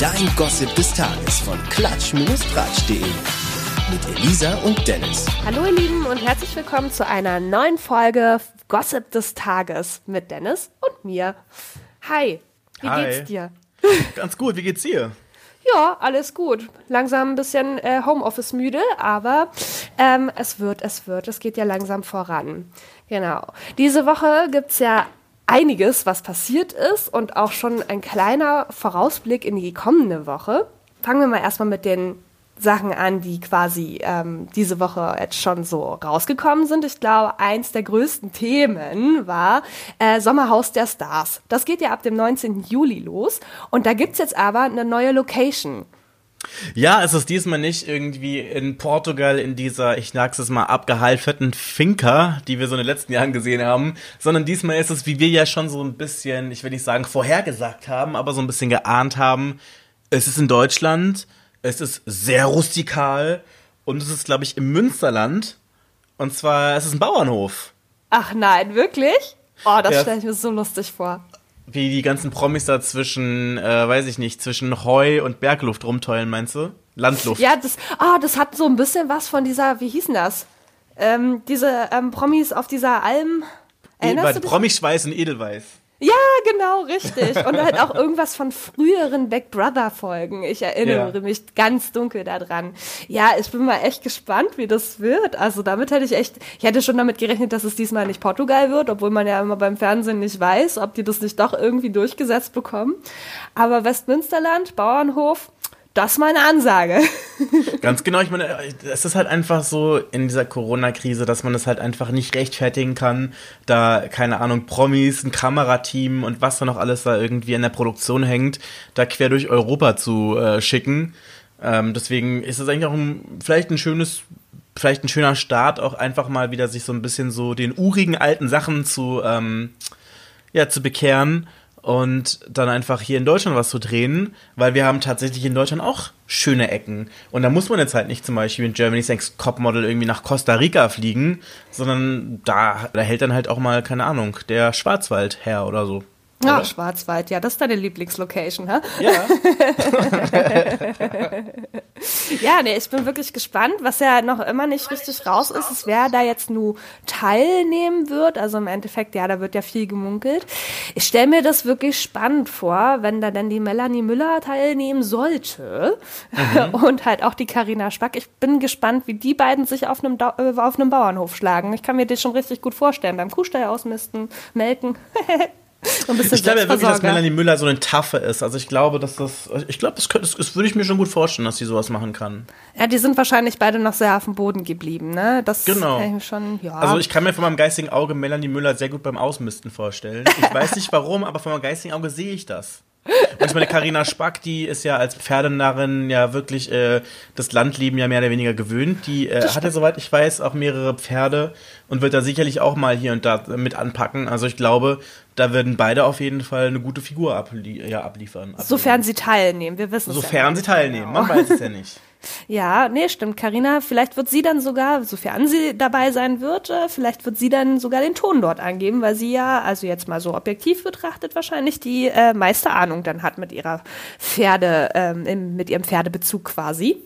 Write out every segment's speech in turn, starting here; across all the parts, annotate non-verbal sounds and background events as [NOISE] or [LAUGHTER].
Dein Gossip des Tages von klatsch-tratsch.de. Mit Elisa und Dennis. Hallo ihr Lieben und herzlich willkommen zu einer neuen Folge Gossip des Tages mit Dennis und mir. Hi, wie Hi. geht's dir? Ganz gut, wie geht's dir? Ja, alles gut. Langsam ein bisschen äh, Homeoffice müde, aber ähm, es wird, es wird. Es geht ja langsam voran. Genau. Diese Woche gibt's ja einiges, was passiert ist und auch schon ein kleiner Vorausblick in die kommende Woche. Fangen wir mal erstmal mit den Sachen an, die quasi ähm, diese Woche jetzt schon so rausgekommen sind. Ich glaube, eins der größten Themen war äh, Sommerhaus der Stars. Das geht ja ab dem 19. Juli los und da gibt's jetzt aber eine neue Location. Ja, es ist diesmal nicht irgendwie in Portugal in dieser, ich sag's es mal, abgehalfterten Finca, die wir so in den letzten Jahren gesehen haben, sondern diesmal ist es, wie wir ja schon so ein bisschen, ich will nicht sagen vorhergesagt haben, aber so ein bisschen geahnt haben, es ist in Deutschland, es ist sehr rustikal und es ist, glaube ich, im Münsterland. Und zwar, es ist ein Bauernhof. Ach nein, wirklich? Oh, das Ja. stelle ich mir so lustig vor. Wie die ganzen Promis da zwischen, äh, weiß ich nicht, zwischen Heu und Bergluft rumteulen, meinst du? Landluft. Ja, das, ah, das hat so ein bisschen was von dieser, wie hießen das? Ähm, diese ähm, Promis auf dieser Alm. Erinnerst du dich? Promischweiß und Edelweiß. Ja, genau, richtig. Und halt auch irgendwas von früheren Big Brother Folgen. Ich erinnere Ja. mich ganz dunkel daran. Ja, ich bin mal echt gespannt, wie das wird. Also damit hätte ich echt, ich hätte schon damit gerechnet, dass es diesmal nicht Portugal wird, obwohl man ja immer beim Fernsehen nicht weiß, ob die das nicht doch irgendwie durchgesetzt bekommen. Aber Westmünsterland, Bauernhof, das ist meine Ansage. [LAUGHS] Ganz genau, ich meine, es ist halt einfach so in dieser Corona-Krise, dass man es halt einfach nicht rechtfertigen kann, da, keine Ahnung, Promis, ein Kamerateam und was da noch alles da irgendwie in der Produktion hängt, da quer durch Europa zu äh, schicken. Ähm, deswegen ist es eigentlich auch ein, vielleicht ein schönes, vielleicht ein schöner Start, auch einfach mal wieder sich so ein bisschen so den urigen alten Sachen zu, ähm, ja, zu bekehren und dann einfach hier in Deutschland was zu drehen, weil wir haben tatsächlich in Deutschland auch schöne Ecken. Und da muss man jetzt halt nicht zum Beispiel in Germany's Next Topmodel irgendwie nach Costa Rica fliegen, sondern da, da hält dann halt auch mal, keine Ahnung, der Schwarzwald her oder so. Ja, Oder? Schwarzwald, ja, das ist deine Lieblingslocation, hä? Ja. [LAUGHS] [LAUGHS] Ja, nee, ich bin wirklich gespannt, was ja noch immer nicht richtig raus ist, ist, wer da jetzt nur teilnehmen wird. Also im Endeffekt, ja, da wird ja viel gemunkelt. Ich stelle mir das wirklich spannend vor, wenn da dann die Melanie Müller teilnehmen sollte [LAUGHS] und halt auch die Karina Spack. Ich bin gespannt, wie die beiden sich auf einem, äh, auf einem Bauernhof schlagen. Ich kann mir das schon richtig gut vorstellen. Beim Kuhstall ausmisten, melken. [LAUGHS] Ich glaube ja wirklich, dass. Melanie Müller so eine Taffe ist. Also ich glaube, dass das, ich glaube, das, könnte- das, das würde ich mir schon gut vorstellen, dass sie sowas machen kann. Ja, die sind wahrscheinlich beide noch sehr auf dem Boden geblieben, ne? Das Genau. ich schon, ja. Also ich kann mir von meinem geistigen Auge Melanie Müller sehr gut beim Ausmisten vorstellen. Ich [LAUGHS] weiß nicht warum, aber von meinem geistigen Auge sehe ich das. Und ich meine, Carina Spack, die ist ja als Pferdenarrin ja wirklich äh, das Landleben ja mehr oder weniger gewöhnt. Die äh, hat ja, soweit ich weiß, auch mehrere Pferde und wird da sicherlich auch mal hier und da mit anpacken. Also ich glaube, da werden beide auf jeden Fall eine gute Figur ablie ja, abliefern. Sofern sie teilnehmen, wir wissen es ja. Sofern sie teilnehmen, man weiß es ja nicht. [LAUGHS] Ja, nee, stimmt. Karina, vielleicht wird sie dann sogar, sofern sie dabei sein wird, äh, vielleicht wird sie dann sogar den Ton dort angeben, weil sie ja, also jetzt mal so objektiv betrachtet, wahrscheinlich die äh, meiste Ahnung dann hat mit ihrer Pferde, ähm, im, mit ihrem Pferdebezug quasi.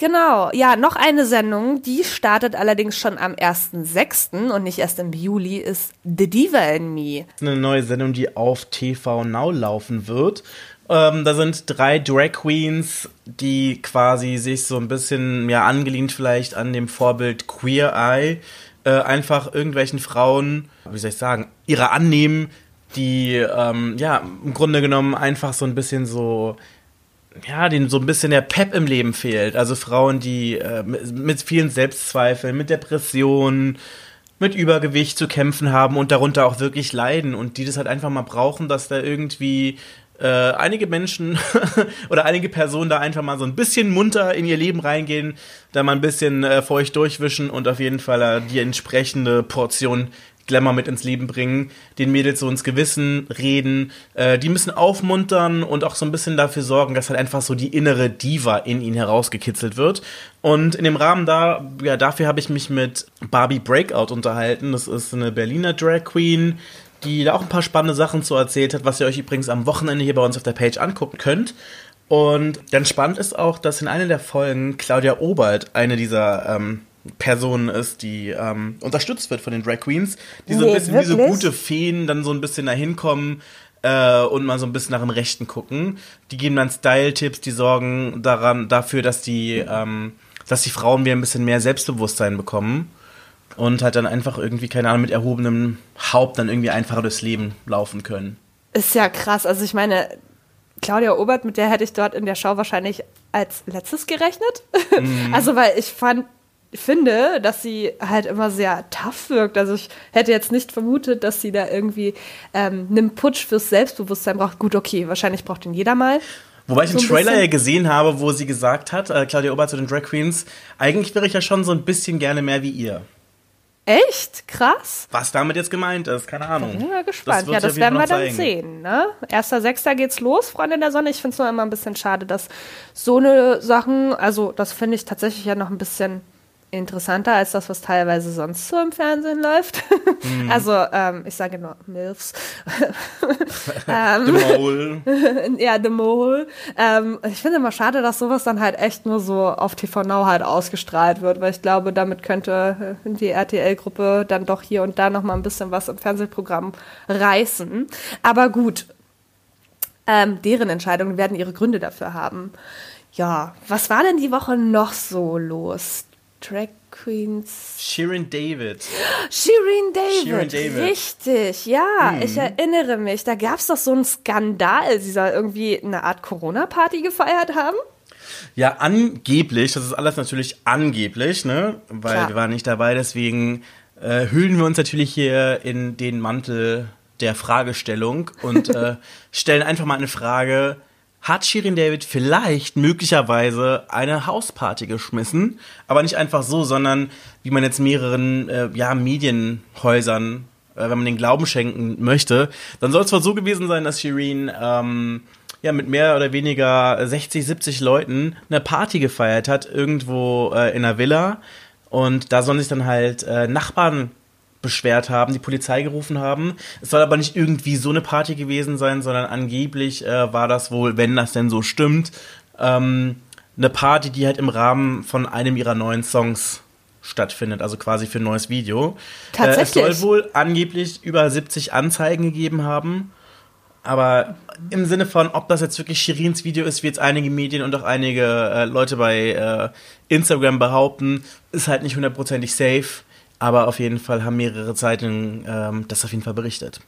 Genau, ja, noch eine Sendung, die startet allerdings schon am 1.6. und nicht erst im Juli, ist The Diva in Me. eine neue Sendung, die auf TV Now laufen wird. Ähm, da sind drei Drag Queens, die quasi sich so ein bisschen, ja, angelehnt vielleicht an dem Vorbild Queer Eye, äh, einfach irgendwelchen Frauen, wie soll ich sagen, ihre annehmen, die, ähm, ja, im Grunde genommen einfach so ein bisschen so, ja, denen so ein bisschen der Pep im Leben fehlt. Also Frauen, die äh, mit, vielen Selbstzweifeln, mit Depressionen, mit Übergewicht zu kämpfen haben und darunter auch wirklich leiden und die das halt einfach mal brauchen, dass da irgendwie äh, einige Menschen [LAUGHS] oder einige Personen da einfach mal so ein bisschen munter in ihr Leben reingehen, da mal ein bisschen äh, feucht durchwischen und auf jeden Fall äh, die entsprechende Portion Glamour mit ins Leben bringen, den Mädels so ins Gewissen reden, äh, die müssen aufmuntern und auch so ein bisschen dafür sorgen, dass halt einfach so die innere Diva in ihnen herausgekitzelt wird. Und in dem Rahmen da, ja, dafür habe ich mich mit Barbie Breakout unterhalten. Das ist eine Berliner Drag Queen, die da auch ein paar spannende Sachen zu erzählt hat, was ihr euch übrigens am Wochenende hier bei uns auf der Page angucken könnt. Und ganz spannend ist auch, dass in einer der Folgen Claudia Obert eine dieser ähm, Personen ist, die ähm, unterstützt wird von den Drag Queens, die so ein Nee, bisschen wie so gute Feen dann so ein bisschen dahin kommen äh, und mal so ein bisschen nach dem Rechten gucken. Die geben dann Style-Tipps, die sorgen daran dafür, dass die, ähm, dass die Frauen wieder ein bisschen mehr Selbstbewusstsein bekommen und halt dann einfach irgendwie, keine Ahnung, mit erhobenem Haupt dann irgendwie einfacher durchs Leben laufen können. Ist ja krass. Also ich meine, Claudia Obert, mit der hätte ich dort in der Show wahrscheinlich als letztes gerechnet. [LAUGHS] Also weil ich fand, finde, dass sie halt immer sehr tough wirkt. Also ich hätte jetzt nicht vermutet, dass sie da irgendwie ähm, einen Putsch fürs Selbstbewusstsein braucht. Gut, okay, wahrscheinlich braucht den jeder mal. Wobei ich So einen ein Trailer bisschen- ja gesehen habe, wo sie gesagt hat, äh, Claudia Obert zu den Drag Queens, eigentlich wäre ich ja schon so ein bisschen gerne mehr wie ihr. Echt? Krass. Was damit jetzt gemeint ist, keine Ahnung. Bin mal gespannt. wird ja, das werden wir dann zeigen. sehen. Ne? Erster Sechster geht's los, Freunde der Sonne. Ich finde es nur immer ein bisschen schade, dass so eine Sachen, also das finde ich tatsächlich ja noch ein bisschen interessanter als das, was teilweise sonst so im Fernsehen läuft. Mhm. [LAUGHS] Also, ähm, ich sage nur MILFs. [LAUGHS] The Mole. [LAUGHS] ja, The Mole. Ähm, ich finde immer schade, dass sowas dann halt echt nur so auf TV Now halt ausgestrahlt wird, weil ich glaube, damit könnte äh, die RTL-Gruppe dann doch hier und da noch mal ein bisschen was im Fernsehprogramm reißen. Aber gut, ähm, deren Entscheidungen werden ihre Gründe dafür haben. Ja, was war denn die Woche noch so los? Drag Queens. Shirin David. Shirin David. Shirin David. Hm. Richtig, ja, ich erinnere mich. Da gab es doch so einen Skandal. Sie soll irgendwie eine Art Corona-Party gefeiert haben. Ja, angeblich, das ist alles natürlich angeblich, ne? Weil Klar. wir waren nicht dabei, deswegen äh, hüllen wir uns natürlich hier in den Mantel der Fragestellung und [LAUGHS] äh, stellen einfach mal eine Frage. Hat Shirin David vielleicht möglicherweise eine Hausparty geschmissen? Aber nicht einfach so, sondern wie man jetzt mehreren äh, ja, Medienhäusern, äh, wenn man den Glauben schenken möchte, dann soll es zwar so gewesen sein, dass Shirin ähm, ja, mit mehr oder weniger 60, 70 Leuten eine Party gefeiert hat, irgendwo äh, in einer Villa. Und da sollen sich dann halt äh, Nachbarn beschwert haben, die Polizei gerufen haben. Es soll aber nicht irgendwie so eine Party gewesen sein, sondern angeblich äh, war das wohl, wenn das denn so stimmt, ähm, eine Party, die halt im Rahmen von einem ihrer neuen Songs stattfindet, also quasi für ein neues Video. Tatsächlich? Äh, es soll wohl angeblich über 70 Anzeigen gegeben haben. Aber im Sinne von, ob das jetzt wirklich Shirins Video ist, wie jetzt einige Medien und auch einige äh, Leute bei äh, Instagram behaupten, ist halt nicht hundertprozentig safe. Aber auf jeden Fall haben mehrere Zeitungen ähm, das auf jeden Fall berichtet.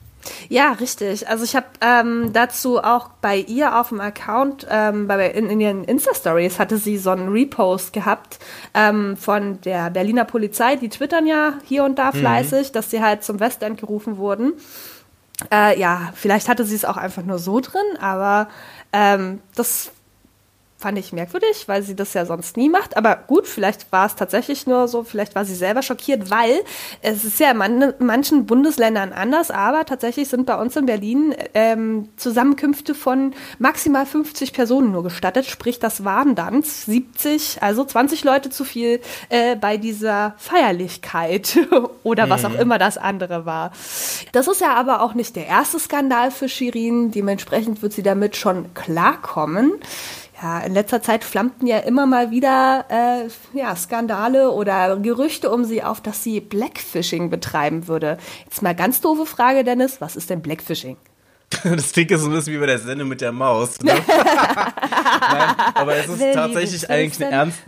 Ja, richtig. Also ich habe ähm, dazu auch bei ihr auf dem Account, ähm, bei, in, in ihren Insta-Stories hatte sie so einen Repost gehabt ähm, von der Berliner Polizei. Die twittern ja hier und da fleißig, dass sie halt zum Westend gerufen wurden. Äh, ja, vielleicht hatte sie es auch einfach nur so drin, aber ähm, das fand ich merkwürdig, weil sie das ja sonst nie macht. Aber gut, vielleicht war es tatsächlich nur so, vielleicht war sie selber schockiert, weil es ist ja in man, manchen Bundesländern anders, aber tatsächlich sind bei uns in Berlin ähm, Zusammenkünfte von maximal 50 Personen nur gestattet. Sprich, das waren dann 70, also 20 Leute zu viel äh, bei dieser Feierlichkeit [LAUGHS] oder was auch immer das andere war. Das ist ja aber auch nicht der erste Skandal für Shirin. Dementsprechend wird sie damit schon klarkommen. Ja, in letzter Zeit flammten ja immer mal wieder äh, ja, Skandale oder Gerüchte um sie auf, dass sie Blackfishing betreiben würde. Jetzt mal ganz doofe Frage, Dennis, was ist denn Blackfishing? [LAUGHS] Das klingt jetzt so ein bisschen wie bei der Sendung mit der Maus. Ne? [LAUGHS] Nein, aber es ist Will tatsächlich eigentlich ein, ernst,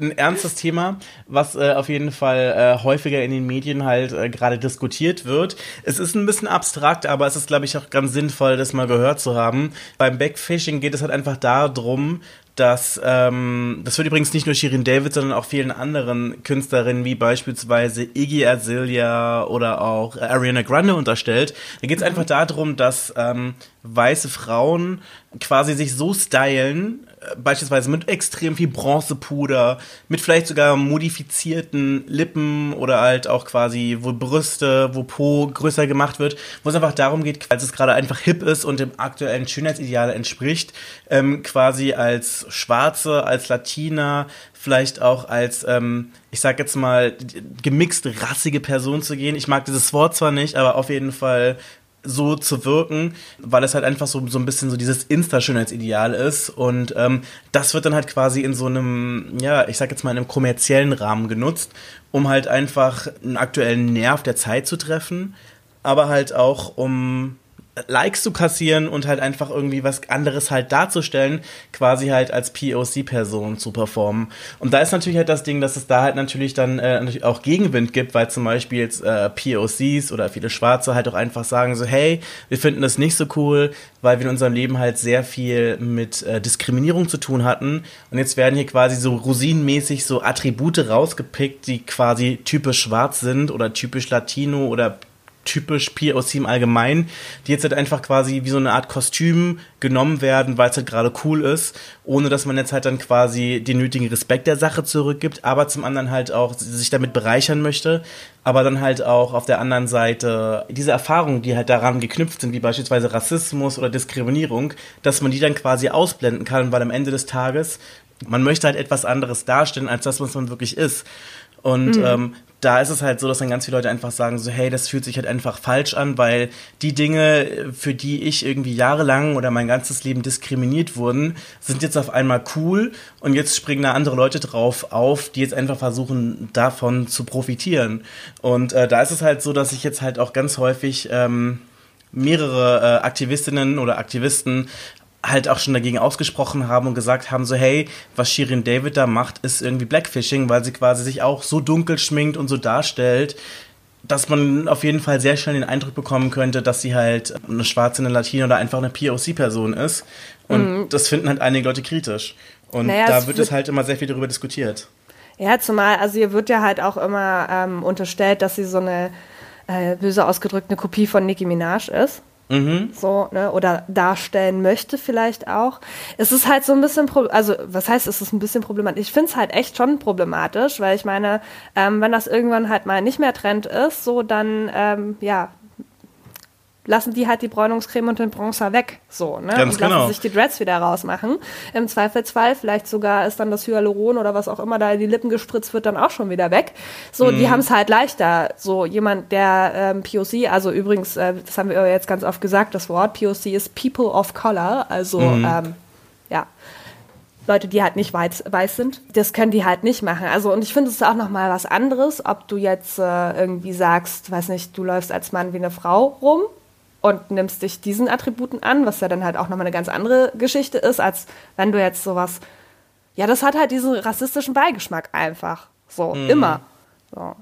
ein ernstes Thema, was äh, auf jeden Fall äh, häufiger in den Medien halt äh, gerade diskutiert wird. Es ist ein bisschen abstrakt, aber es ist, glaube ich, auch ganz sinnvoll, das mal gehört zu haben. Beim Backfishing geht es halt einfach darum, dass, ähm, das wird übrigens nicht nur Shirin David, sondern auch vielen anderen Künstlerinnen, wie beispielsweise Iggy Azalea oder auch äh, Ariana Grande unterstellt. Da geht es einfach darum, dass ähm, weiße Frauen quasi sich so stylen, beispielsweise mit extrem viel Bronzepuder, mit vielleicht sogar modifizierten Lippen oder halt auch quasi, wo Brüste, wo Po größer gemacht wird, wo es einfach darum geht, als es gerade einfach hip ist und dem aktuellen Schönheitsideal entspricht, ähm, quasi als Schwarze, als Latina, vielleicht auch als, ähm, ich sag jetzt mal, gemixt rassige Person zu gehen. Ich mag dieses Wort zwar nicht, aber auf jeden Fall so zu wirken, weil es halt einfach so, so ein bisschen so dieses Insta-Schönheitsideal ist. Und ähm, das wird dann halt quasi in so einem, ja, ich sag jetzt mal, in einem kommerziellen Rahmen genutzt, um halt einfach einen aktuellen Nerv der Zeit zu treffen, aber halt auch um Likes zu kassieren und halt einfach irgendwie was anderes halt darzustellen, quasi halt als POC-Person zu performen. Und da ist natürlich halt das Ding, dass es da halt natürlich dann äh, natürlich auch Gegenwind gibt, weil zum Beispiel jetzt äh, POCs oder viele Schwarze halt auch einfach sagen so, hey, wir finden das nicht so cool, weil wir in unserem Leben halt sehr viel mit äh, Diskriminierung zu tun hatten. Und jetzt werden hier quasi so rosinenmäßig so Attribute rausgepickt, die quasi typisch schwarz sind oder typisch Latino oder typisch POC im Allgemeinen, die jetzt halt einfach quasi wie so eine Art Kostüm genommen werden, weil es halt gerade cool ist, ohne dass man jetzt halt dann quasi den nötigen Respekt der Sache zurückgibt, aber zum anderen halt auch sich damit bereichern möchte, aber dann halt auch auf der anderen Seite diese Erfahrungen, die halt daran geknüpft sind, wie beispielsweise Rassismus oder Diskriminierung, dass man die dann quasi ausblenden kann, weil am Ende des Tages man möchte halt etwas anderes darstellen, als das, was man wirklich ist. Und mhm. ähm, da ist es halt so, dass dann ganz viele Leute einfach sagen so, hey, das fühlt sich halt einfach falsch an, weil die Dinge, für die ich irgendwie jahrelang oder mein ganzes Leben diskriminiert wurden, sind jetzt auf einmal cool und jetzt springen da andere Leute drauf auf, die jetzt einfach versuchen, davon zu profitieren. Und äh, da ist es halt so, dass ich jetzt halt auch ganz häufig ähm, mehrere äh, Aktivistinnen oder Aktivisten halt auch schon dagegen ausgesprochen haben und gesagt haben, so hey, was Shirin David da macht, ist irgendwie Blackfishing, weil sie quasi sich auch so dunkel schminkt und so darstellt, dass man auf jeden Fall sehr schnell den Eindruck bekommen könnte, dass sie halt eine schwarze, eine Latina oder einfach eine POC-Person ist. Und mhm. das finden halt einige Leute kritisch. Und naja, da wird es halt immer sehr viel darüber diskutiert. Ja, zumal, also ihr wird ja halt auch immer ähm, unterstellt, dass sie so eine äh, böse ausgedrückte Kopie von Nicki Minaj ist. Mhm. So, ne, oder darstellen möchte vielleicht auch. Es ist halt so ein bisschen, also was heißt, es ist ein bisschen problematisch? Ich finde es halt echt schon problematisch, weil ich meine, ähm, wenn das irgendwann halt mal nicht mehr Trend ist, so dann, ähm, ja, lassen die halt die Bräunungscreme und den Bronzer weg. So, ne? Ganz und lassen genau. sich die Dreads wieder rausmachen. Im Zweifelsfall, vielleicht sogar ist dann das Hyaluron oder was auch immer da in die Lippen gespritzt wird, dann auch schon wieder weg. So, mhm. die haben es halt leichter. So, jemand, der ähm, POC, also übrigens, äh, das haben wir jetzt ganz oft gesagt, das Wort POC ist People of Color, also mhm. ähm, ja. Leute, die halt nicht weiß, weiß sind, das können die halt nicht machen. Also und ich finde es ist auch noch mal was anderes, ob du jetzt äh, irgendwie sagst, weiß nicht, du läufst als Mann wie eine Frau rum und nimmst dich diesen Attributen an, was ja dann halt auch nochmal eine ganz andere Geschichte ist, als wenn du jetzt sowas, ja, das hat halt diesen rassistischen Beigeschmack einfach. So, mhm. immer. So,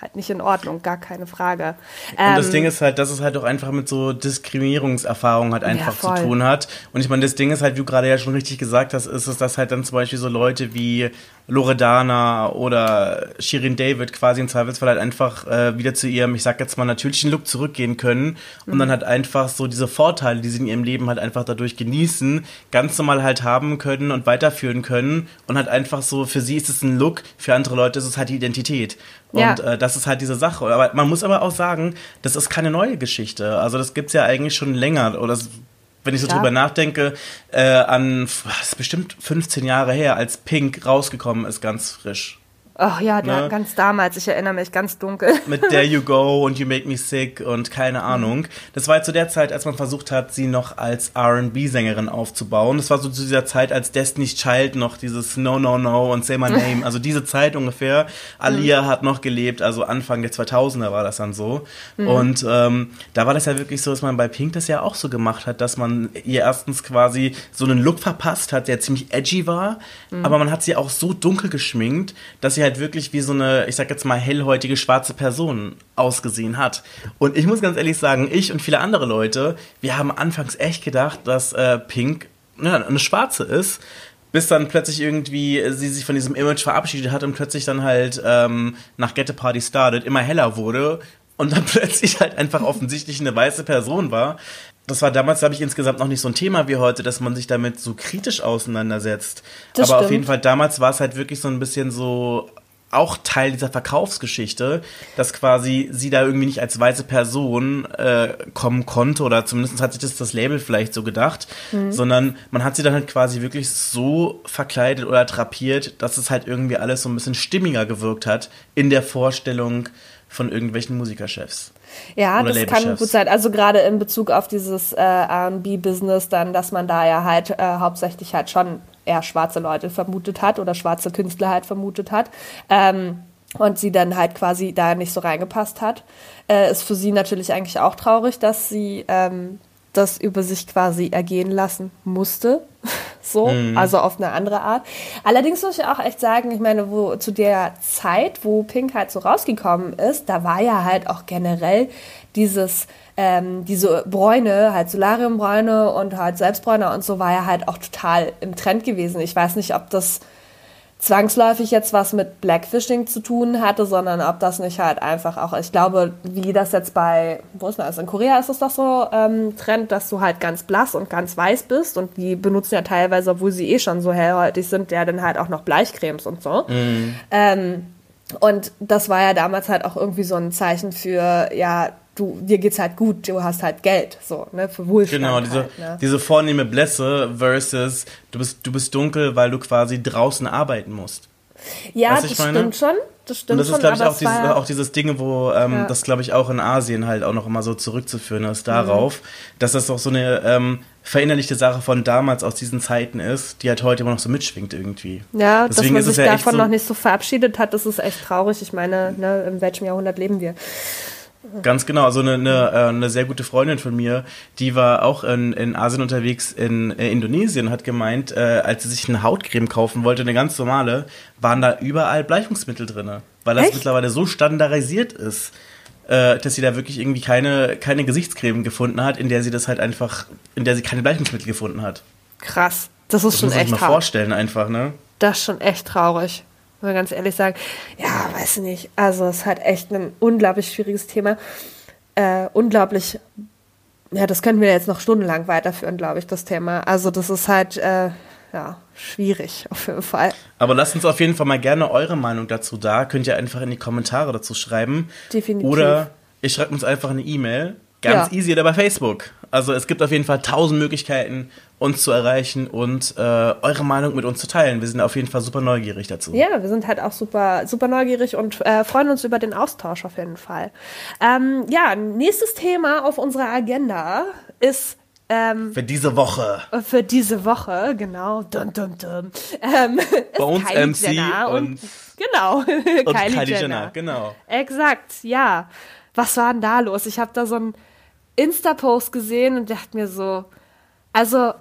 halt nicht in Ordnung, gar keine Frage. Und ähm, das Ding ist halt, dass es halt auch einfach mit so Diskriminierungserfahrungen halt einfach ja, zu tun hat. Und ich meine, das Ding ist halt, wie du gerade ja schon richtig gesagt hast, ist es, dass halt dann zum Beispiel so Leute wie Loredana oder Shirin David quasi im Zweifelsfall halt einfach äh, wieder zu ihrem, ich sag jetzt mal, natürlichen Look zurückgehen können und mhm. dann halt einfach so diese Vorteile, die sie in ihrem Leben halt einfach dadurch genießen, ganz normal halt haben können und weiterführen können und halt einfach so, für sie ist es ein Look, für andere Leute ist es halt die Identität. Und ja. äh, das ist halt diese Sache. Aber man muss aber auch sagen, das ist keine neue Geschichte. Also das gibt's ja eigentlich schon länger. Oder wenn ich so ja. drüber nachdenke, äh, an, das ist bestimmt 15 Jahre her, als Pink rausgekommen ist, ganz frisch. Ach ja, ne? ganz damals, ich erinnere mich ganz dunkel. [LAUGHS] Mit There You Go [LAUGHS] und You Make Me Sick und keine. Ahnung. Das war zu der Zeit, als man versucht hat, sie noch als RB-Sängerin aufzubauen. Das war so zu dieser Zeit, als Destiny's Child noch dieses No, No, No und Say My Name, also diese Zeit ungefähr. Alia mhm. hat noch gelebt, also Anfang der 2000er war das dann so. Mhm. Und ähm, da war das ja wirklich so, dass man bei Pink das ja auch so gemacht hat, dass man ihr erstens quasi so einen Look verpasst hat, der ziemlich edgy war, mhm. aber man hat sie auch so dunkel geschminkt, dass sie halt wirklich wie so eine, ich sag jetzt mal, hellhäutige schwarze Person ausgesehen hat. Und ich muss ganz ehrlich sagen, ich und viele andere Leute, wir haben anfangs echt gedacht, dass äh, Pink ja, eine schwarze ist, bis dann plötzlich irgendwie sie sich von diesem Image verabschiedet hat und plötzlich dann halt ähm, nach Get a Party Started immer heller wurde und dann [LAUGHS] plötzlich halt einfach offensichtlich eine weiße Person war das war damals, glaube ich, insgesamt noch nicht so ein Thema wie heute, dass man sich damit so kritisch auseinandersetzt. Das Aber stimmt. auf jeden Fall damals war es halt wirklich so ein bisschen so auch Teil dieser Verkaufsgeschichte, dass quasi sie da irgendwie nicht als weiße Person äh, kommen konnte oder zumindest hat sich das das Label vielleicht so gedacht, mhm. sondern man hat sie dann halt quasi wirklich so verkleidet oder drapiert, dass es halt irgendwie alles so ein bisschen stimmiger gewirkt hat in der Vorstellung von irgendwelchen Musikerchefs. Ja, Oder das kann gut sein. Also gerade in Bezug auf dieses äh, R&B-Business dann, dass man da ja halt äh, hauptsächlich halt schon eher schwarze Leute vermutet hat oder schwarze Künstler halt vermutet hat. Ähm, und sie dann halt quasi da nicht so reingepasst hat. Äh, ist für sie natürlich eigentlich auch traurig, dass sie ähm, das über sich quasi ergehen lassen musste. [LAUGHS] so, also auf eine andere Art. Allerdings muss ich auch echt sagen, ich meine, wo zu der Zeit, wo Pink halt so rausgekommen ist, da war ja halt auch generell dieses, ähm, diese Bräune, halt Solariumbräune und halt Selbstbräune und so war ja halt auch total im Trend gewesen. Ich weiß nicht, ob das zwangsläufig jetzt was mit Blackfishing zu tun hatte, sondern ob das nicht halt einfach auch, ich glaube, wie das jetzt bei, wo ist das, in Korea ist es doch so ähm, Trend, dass du halt ganz blass und ganz weiß bist und die benutzen ja teilweise, obwohl sie eh schon so hellhäutig sind, ja dann halt auch noch Bleichcremes und so. Ähm, und das war ja damals halt auch irgendwie so ein Zeichen für, ja, du, dir geht's halt gut, du hast halt Geld, so, ne, für Wohlstand. Genau, diese, halt, ne? diese vornehme Blässe versus du bist, du bist dunkel, weil du quasi draußen arbeiten musst. Ja, das meine? stimmt schon. Das stimmt Und das ist, glaube ich, auch es dieses, war, auch dieses Ding, wo ähm, Ja. das, glaube ich, auch in Asien halt auch noch immer so zurückzuführen ist, Mhm. darauf, dass das auch so eine ähm, verinnerlichte Sache von damals aus diesen Zeiten ist, die halt heute immer noch so mitschwingt irgendwie. Ja, dass Deswegen man ist es sich ja davon so- noch nicht so verabschiedet hat, das ist echt traurig. Ich meine, ne, in welchem Jahrhundert leben wir? Ganz genau, also eine, eine, äh, eine sehr gute Freundin von mir, die war auch in, in Asien unterwegs in äh, Indonesien, hat gemeint, äh, als sie sich eine Hautcreme kaufen wollte, eine ganz normale, waren da überall Bleichungsmittel drinne, weil das Echt? mittlerweile so standardisiert ist, äh, dass sie da wirklich irgendwie keine, keine Gesichtscreme gefunden hat, in der sie das halt einfach, in der sie keine Bleichungsmittel gefunden hat. Krass. Das ist Das schon muss man sich echt mal traurig. vorstellen einfach, ne? Das ist schon echt traurig. Muss man ganz ehrlich sagen. Ja, weiß nicht. Also, es ist halt echt ein unglaublich schwieriges Thema. Äh, unglaublich. Ja, das können wir jetzt noch stundenlang weiterführen, glaube ich, das Thema. Also, das ist halt, äh, ja, schwierig auf jeden Fall. Aber lasst uns auf jeden Fall mal gerne eure Meinung dazu da. Könnt ihr einfach in die Kommentare dazu schreiben. Definitiv. Oder ihr schreibt uns einfach eine E-Mail. Ganz Ja. easy oder bei Facebook. Also es gibt auf jeden Fall tausend Möglichkeiten, uns zu erreichen und äh, eure Meinung mit uns zu teilen. Wir sind auf jeden Fall super neugierig dazu. Ja, wir sind halt auch super, super neugierig und äh, freuen uns über den Austausch auf jeden Fall. Ähm, ja, nächstes Thema auf unserer Agenda ist ähm, Für diese Woche. für diese Woche, genau, dun, dun, dun, ähm, [LAUGHS] uns Kylie MC Jenner und- genau, [LAUGHS] Und Kylie, Jenner. genau. Exakt, ja. Was war denn da los? Ich habe da so einen Insta-Post gesehen und dachte mir so, also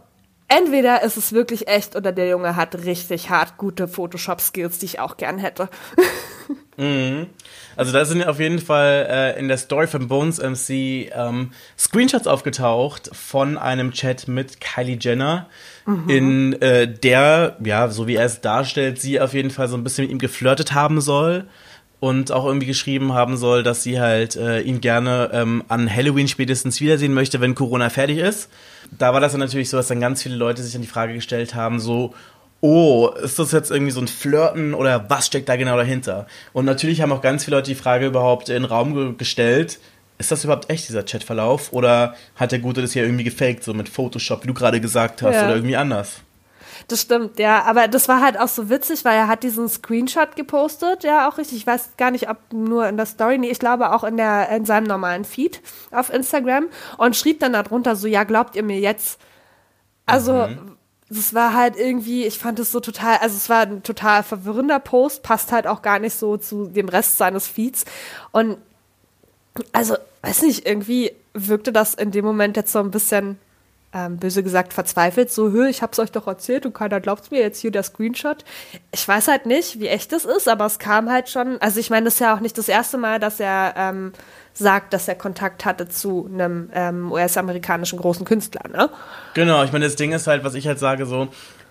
entweder ist es wirklich echt oder der Junge hat richtig hart gute Photoshop-Skills, die ich auch gern hätte. [LAUGHS] Also da sind auf jeden Fall äh, in der Story von Bones MC ähm, Screenshots aufgetaucht von einem Chat mit Kylie Jenner, in äh, der, ja, so wie er es darstellt, sie auf jeden Fall so ein bisschen mit ihm geflirtet haben soll und auch irgendwie geschrieben haben soll, dass sie halt äh, ihn gerne ähm, an Halloween spätestens wiedersehen möchte, wenn Corona fertig ist. Da war das dann natürlich so, dass dann ganz viele Leute sich dann die Frage gestellt haben, so, oh, ist das jetzt irgendwie so ein Flirten oder was steckt da genau dahinter? Und natürlich haben auch ganz viele Leute die Frage überhaupt in den Raum ge gestellt, ist das überhaupt echt, dieser Chatverlauf? Oder hat der Gute das hier irgendwie gefaked, so mit Photoshop, wie du gerade gesagt hast, Ja. oder irgendwie anders? Das stimmt, ja. Aber das war halt auch so witzig, weil er hat diesen Screenshot gepostet, ja, auch richtig. Ich weiß gar nicht, ob nur in der Story, nee, ich glaube auch in, der, in seinem normalen Feed auf Instagram und schrieb dann darunter so, ja, glaubt ihr mir jetzt? Also, das war halt irgendwie, ich fand es so total, also es war ein total verwirrender Post, passt halt auch gar nicht so zu dem Rest seines Feeds. Und also, weiß nicht, irgendwie wirkte das in dem Moment jetzt so ein bisschen, ähm, böse gesagt, verzweifelt. So, hö, ich hab's euch doch erzählt und keiner glaubt mir jetzt hier der Screenshot. Ich weiß halt nicht, wie echt das ist, aber es kam halt schon, also ich meine, das ist ja auch nicht das erste Mal, dass er ähm, sagt, dass er Kontakt hatte zu einem ähm, US-amerikanischen großen Künstler, ne? Genau, ich meine, das Ding ist halt, was ich halt sage, so,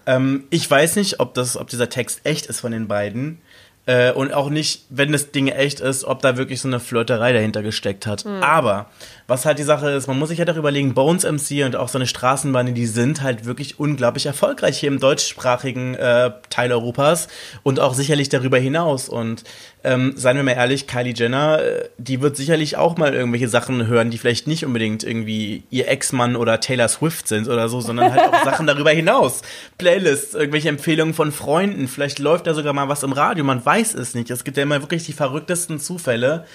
ähm, ich weiß nicht, ob das, ob dieser Text echt ist von den beiden. Äh, und auch nicht, wenn das Ding echt ist, ob da wirklich so eine Flirterei dahinter gesteckt hat. Aber was halt die Sache ist, man muss sich halt auch überlegen, Bones MC und auch seine Straßenbahnen, die sind halt wirklich unglaublich erfolgreich hier im deutschsprachigen äh, Teil Europas und auch sicherlich darüber hinaus. Und ähm, seien wir mal ehrlich, Kylie Jenner, äh, die wird sicherlich auch mal irgendwelche Sachen hören, die vielleicht nicht unbedingt irgendwie ihr Ex-Mann oder Taylor Swift sind oder so, sondern halt auch [LAUGHS] Sachen darüber hinaus. Playlists, irgendwelche Empfehlungen von Freunden, vielleicht läuft da sogar mal was im Radio, man weiß es nicht. Es gibt ja immer wirklich die verrücktesten Zufälle.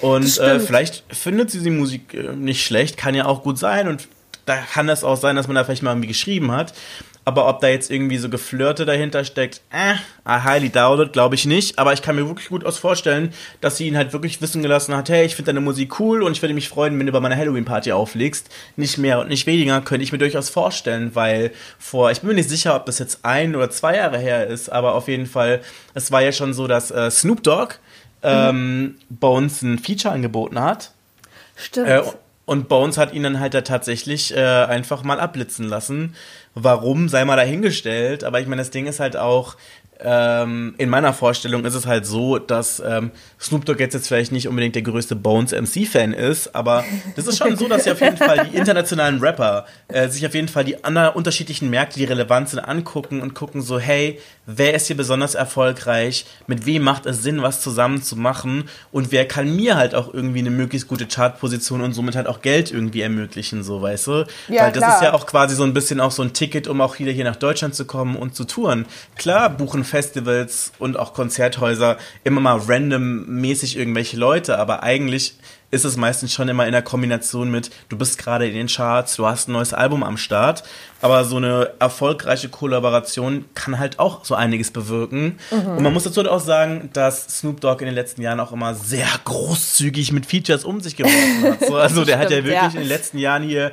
Und äh, vielleicht findet sie die Musik äh, nicht schlecht, kann ja auch gut sein und da kann es auch sein, dass man da vielleicht mal irgendwie geschrieben hat. Aber ob da jetzt irgendwie so Geflirte dahinter steckt, äh, I highly doubt it, glaube ich nicht. Aber ich kann mir wirklich gut aus vorstellen, dass sie ihn halt wirklich wissen gelassen hat, hey, ich finde deine Musik cool und ich würde mich freuen, wenn du bei meiner Halloween-Party auflegst. Nicht mehr und nicht weniger, könnte ich mir durchaus vorstellen, weil vor, ich bin mir nicht sicher, ob das jetzt ein oder zwei Jahre her ist, aber auf jeden Fall, es war ja schon so, dass äh, Snoop Dogg ähm, Bones ein Feature angeboten hat. Stimmt. Äh, und Bones hat ihn dann halt da tatsächlich äh, einfach mal abblitzen lassen. Warum, sei mal dahingestellt. Aber ich meine, das Ding ist halt auch, ähm, in meiner Vorstellung ist es halt so, dass ähm, Snoop Dogg jetzt, jetzt vielleicht nicht unbedingt der größte Bones MC-Fan ist, aber das ist schon so, dass sie auf jeden Fall die internationalen Rapper äh, sich auf jeden Fall die anderen unterschiedlichen Märkte, die relevant sind, angucken und gucken so, hey, wer ist hier besonders erfolgreich, mit wem macht es Sinn, was zusammen zu machen und wer kann mir halt auch irgendwie eine möglichst gute Chartposition und somit halt auch Geld irgendwie ermöglichen, so weißt du? Ja, Weil das klar. ist ja auch quasi so ein bisschen auch so ein Ticket, um auch wieder hier nach Deutschland zu kommen und zu touren. Klar buchen Festivals und auch Konzerthäuser immer mal randommäßig irgendwelche Leute, aber eigentlich ist es meistens schon immer in der Kombination mit, du bist gerade in den Charts, du hast ein neues Album am Start, aber so eine erfolgreiche Kollaboration kann halt auch so einiges bewirken. Und man muss dazu auch sagen, dass Snoop Dogg in den letzten Jahren auch immer sehr großzügig mit Features um sich geworfen hat. So, [LAUGHS] also der hat ja Stimmt, wirklich ja. in den letzten Jahren hier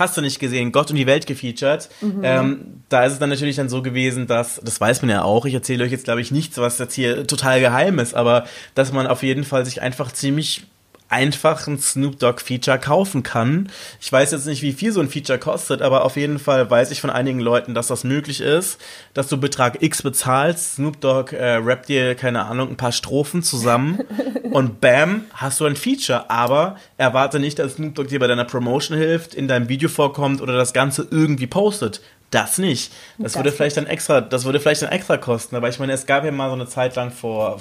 Hast du nicht gesehen, Gott und die Welt gefeatured. Ähm, da ist es dann natürlich dann so gewesen, dass, das weiß man ja auch, ich erzähle euch jetzt glaube ich nichts, was jetzt hier total geheim ist, aber dass man auf jeden Fall sich einfach ziemlich einfach ein Snoop Dogg Feature kaufen kann. Ich weiß jetzt nicht, wie viel so ein Feature kostet, aber auf jeden Fall weiß ich von einigen Leuten, dass das möglich ist, dass du Betrag X bezahlst, Snoop Dogg äh, rappt dir, keine Ahnung, ein paar Strophen zusammen [LAUGHS] und bam, hast du ein Feature. Aber erwarte nicht, dass Snoop Dogg dir bei deiner Promotion hilft, in deinem Video vorkommt oder das Ganze irgendwie postet. Das nicht. Das, Das würde vielleicht dann extra, das würde vielleicht dann extra kosten. Aber ich meine, es gab ja mal so eine Zeit lang vor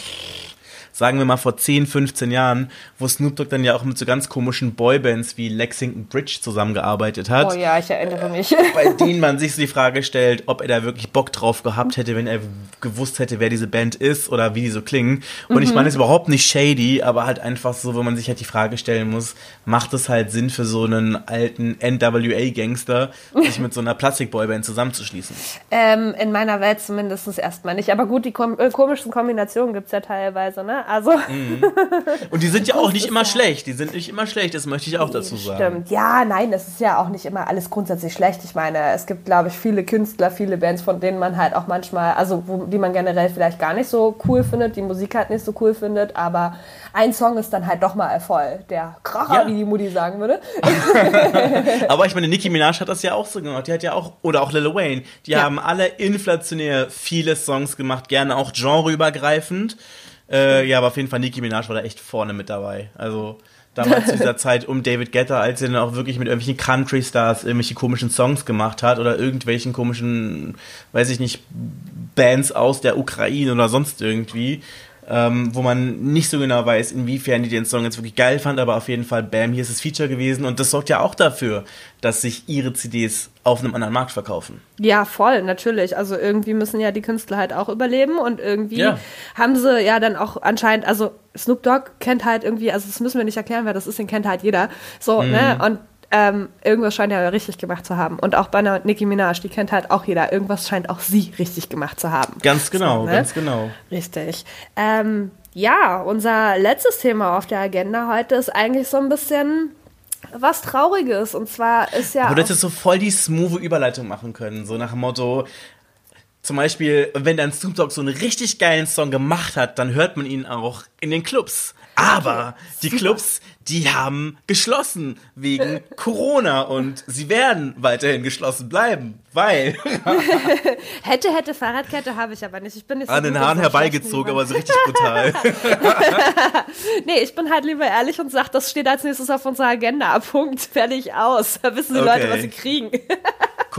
sagen wir mal vor 10, 15 Jahren, wo Snoop Dogg dann ja auch mit so ganz komischen Boybands wie Lexington Bridge zusammengearbeitet hat, Oh ja, ich erinnere mich. [LAUGHS] bei denen man sich so die Frage stellt, ob er da wirklich Bock drauf gehabt hätte, wenn er gewusst hätte, wer diese Band ist oder wie die so klingen. Und ich meine, es ist überhaupt nicht shady, aber halt einfach so, wo man sich halt die Frage stellen muss, macht es halt Sinn für so einen alten NWA-Gangster, sich mit so einer Plastik-Boyband zusammenzuschließen? Ähm, in meiner Welt zumindest erstmal nicht. Aber gut, die kom äh, komischen Kombinationen gibt's ja teilweise, ne? Also, Und die sind ja [LAUGHS] auch Das nicht immer schlecht, die sind nicht immer schlecht, das möchte ich auch dazu sagen. stimmt. Ja, nein, es ist ja auch nicht immer alles grundsätzlich schlecht. Ich meine, es gibt, glaube ich, viele Künstler, viele Bands, von denen man halt auch manchmal, also wo, die man generell vielleicht gar nicht so cool findet, die Musik halt nicht so cool findet, aber ein Song ist dann halt doch mal Erfolg. Der Kracher, Ja. wie die Mutti sagen würde. [LAUGHS] Aber ich meine, Nicki Minaj hat das ja auch so gemacht. Die hat ja auch, oder auch Lil Wayne, die Ja. haben alle inflationär viele Songs gemacht, gerne auch genreübergreifend. Äh, ja, aber auf jeden Fall Nicki Minaj war da echt vorne mit dabei. Also damals zu dieser [LAUGHS] Zeit um David Guetta, als er dann auch wirklich mit irgendwelchen Country-Stars irgendwelche komischen Songs gemacht hat oder irgendwelchen komischen, weiß ich nicht, Bands aus der Ukraine oder sonst irgendwie. Ähm, wo man nicht so genau weiß, inwiefern die den Song jetzt wirklich geil fand, aber auf jeden Fall, bam, hier ist das Feature gewesen und das sorgt ja auch dafür, dass sich ihre CDs auf einem anderen Markt verkaufen. Ja, voll, natürlich. Also irgendwie müssen ja die Künstler halt auch überleben und irgendwie Ja. haben sie ja dann auch anscheinend, also Snoop Dogg kennt halt irgendwie, also das müssen wir nicht erklären, wer das ist, den kennt halt jeder. So, Mhm. ne? Und ähm, irgendwas scheint er ja richtig gemacht zu haben. Und auch bei einer Nicki Minaj, die kennt halt auch jeder. Irgendwas scheint auch sie richtig gemacht zu haben. Ganz genau, So, ne? ganz genau. Richtig. Ähm, ja, unser letztes Thema auf der Agenda heute ist eigentlich so ein bisschen was Trauriges. Und zwar ist ja. Du hättest so voll die smooth Überleitung machen können, so nach dem Motto, zum Beispiel, wenn dann Snoop Dogg so einen richtig geilen Song gemacht hat, dann hört man ihn auch in den Clubs. Aber die Clubs, die haben geschlossen wegen [LAUGHS] Corona und sie werden weiterhin geschlossen bleiben, weil [LAUGHS] Hätte, hätte, Fahrradkette habe ich aber nicht. Ich bin nicht so an den Haaren herbeigezogen, aber so richtig brutal. [LAUGHS] Nee, ich bin halt lieber ehrlich und sag, das steht als nächstes auf unserer Agenda. Punkt, fertig aus. Da wissen die Okay. Leute, was sie kriegen.